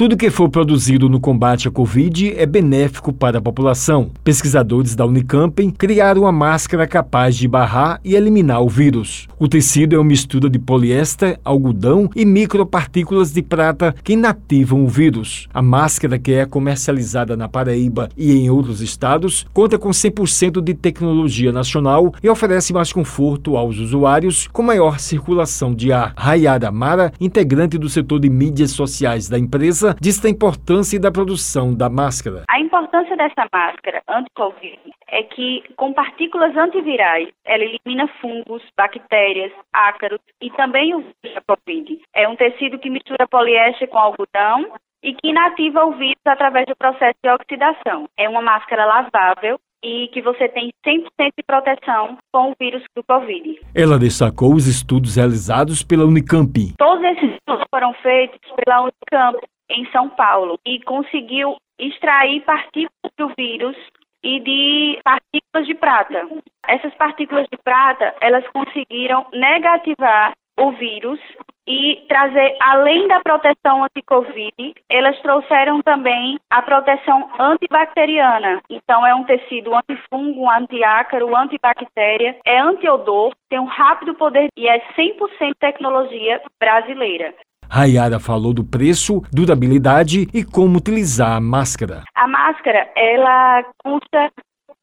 Tudo que for produzido no combate à Covid é benéfico para a população. Pesquisadores da Unicamp criaram uma máscara capaz de barrar e eliminar o vírus. O tecido é uma mistura de poliéster, algodão e micropartículas de prata que inativam o vírus. A máscara, que é comercializada na Paraíba e em outros estados, conta com 100% de tecnologia nacional e oferece mais conforto aos usuários com maior circulação de ar. Rayara Mara, integrante do setor de mídias sociais da empresa, diz da importância da produção da máscara. A importância dessa máscara anti-Covid é que, com partículas antivirais, ela elimina fungos, bactérias, ácaros e também o vírus da Covid. É um tecido que mistura poliéster com algodão e que inativa o vírus através do processo de oxidação. É uma máscara lavável e que você tem 100% de proteção com o vírus do Covid. Ela destacou os estudos realizados pela Unicamp. Todos esses estudos foram feitos pela Unicamp em São Paulo e conseguiu extrair partículas do vírus e de partículas de prata. Essas partículas de prata, elas conseguiram negativar o vírus e trazer, além da proteção anti-Covid, elas trouxeram também a proteção antibacteriana. Então, é um tecido antifungo, antiácaro, antibactéria, é antiodor, tem um rápido poder e é 100% tecnologia brasileira. Rayara falou do preço, durabilidade e como utilizar a máscara. A máscara, ela custa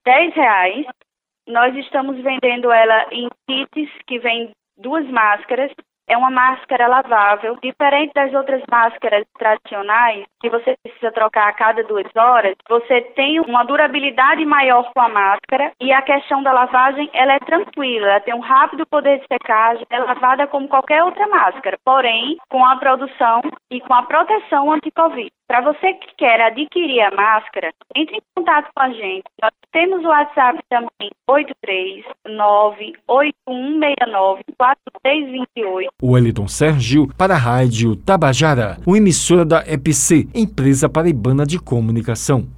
10 reais. Nós estamos vendendo ela em kits que vem duas máscaras é uma máscara lavável, diferente das outras máscaras tradicionais, que você precisa trocar a cada duas horas. Você tem uma durabilidade maior com a máscara e a questão da lavagem ela é tranquila, ela tem um rápido poder de secagem, é lavada como qualquer outra máscara, porém com a produção e com a proteção anti-Covid. Para você que quer adquirir a máscara, entre em contato com a gente. Nós temos o WhatsApp também, 839-8169-4328. O Eliton Sérgio para a Rádio Tabajara, uma emissora da EPC, Empresa Paraibana de Comunicação.